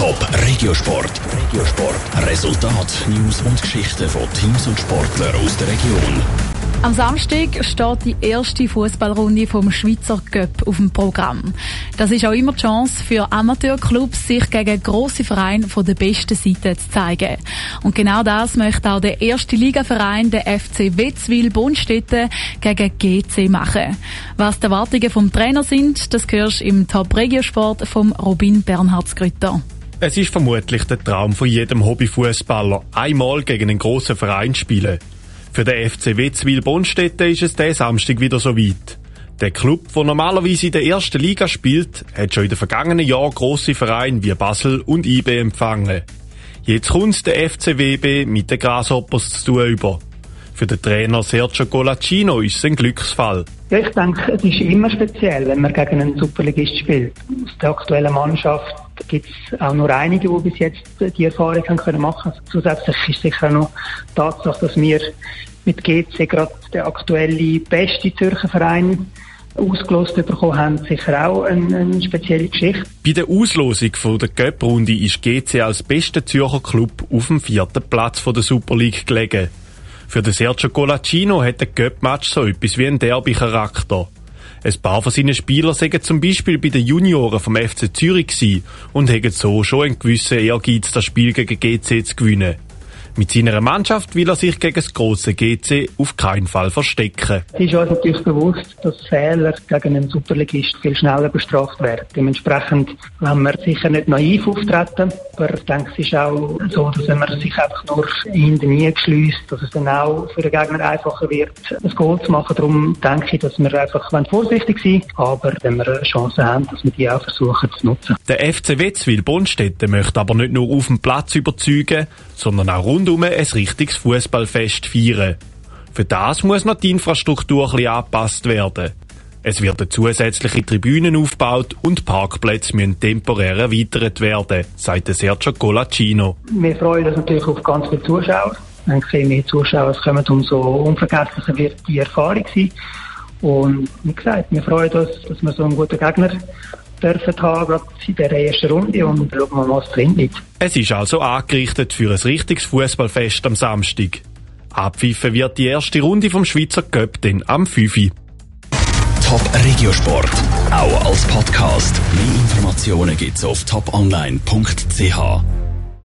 Top Regiosport. Regiosport. Resultat, News und Geschichten von Teams und Sportlern aus der Region. Am Samstag steht die erste Fußballrunde vom Schweizer Cup auf dem Programm. Das ist auch immer die Chance für Amateurclubs, sich gegen grosse Vereine von der besten Seite zu zeigen. Und genau das möchte auch der erste Ligaverein, der FC Wetzwil Bundstätten, gegen GC machen. Was die Erwartungen vom Trainer sind, das hörst du im Top Regiosport vom Robin Bernhardsgrütter. Es ist vermutlich der Traum von jedem Hobbyfußballer, einmal gegen einen grossen Verein spielen. Für den FC Wetzwil Bonstetten ist es diesen Samstag wieder so weit. Der Club, der normalerweise in der ersten Liga spielt, hat schon in den vergangenen Jahren grosse Vereine wie Basel und IB empfangen. Jetzt kommt der FCWB mit den Grasshoppers zu tun über. Für den Trainer Sergio Colaccino ist es ein Glücksfall. Ja, ich denke, es ist immer speziell, wenn man gegen einen Superligist spielt. Aus der aktuellen Mannschaft gibt es auch nur einige, die bis jetzt die Erfahrung haben können machen. Also zusätzlich ist sicher auch noch die Tatsache, dass wir mit GC gerade der aktuelle beste Zürcher Verein ausgelost bekommen haben, sicher auch eine, eine, spezielle Geschichte. Bei der Auslosung von der Cup-Runde ist GC als bester Zürcher Club auf dem vierten Platz von der Super League gelegen. Für den Sergio Colaccino hat der Cup-Match so etwas wie einen Derby-Charakter. Ein paar von seinen Spielern sagen zum Beispiel bei den Junioren vom FC Zürich und haben so schon einen gewissen Ehrgeiz, das Spiel gegen GC zu gewinnen. Mit seiner Mannschaft will er sich gegen das große GC auf keinen Fall verstecken. Es ist uns natürlich bewusst, dass Fehler gegen einen Superligist viel schneller bestraft werden. Dementsprechend wollen wir sicher nicht naiv auftreten, aber ich denke, es ist auch so, dass wenn man sich einfach nur in den Nie schließt, dass es dann auch für den Gegner einfacher wird, ein Goal zu machen. Darum denke ich, dass wir einfach vorsichtig sein aber wenn wir eine Chance haben, dass wir die auch versuchen zu nutzen. Der FC Wetzwil Bonstetten möchte aber nicht nur auf dem Platz überzeugen, sondern auch rundum ein richtiges Fußballfest feiern. Für das muss noch die Infrastruktur ein angepasst werden. Es wird eine zusätzliche Tribünen aufgebaut und Parkplätze müssen temporär erweitert werden, sagt Sergio Colaccino. Wir freuen uns natürlich auf ganz viele Zuschauer. Wenn je mehr Zuschauer kommen, umso unvergesslicher wird die Erfahrung sein. Und wie gesagt, wir freuen uns, dass wir so einen guten Gegner dürfen haben, gerade in der ersten Runde und schauen wir mal, was drin liegt. Es ist also angerichtet für ein richtiges Fußballfest am Samstag. Abpfiffen wird die erste Runde vom Schweizer Cup dann am 5. Top Regiosport, auch als Podcast. Mehr Informationen gibt's auf toponline.ch.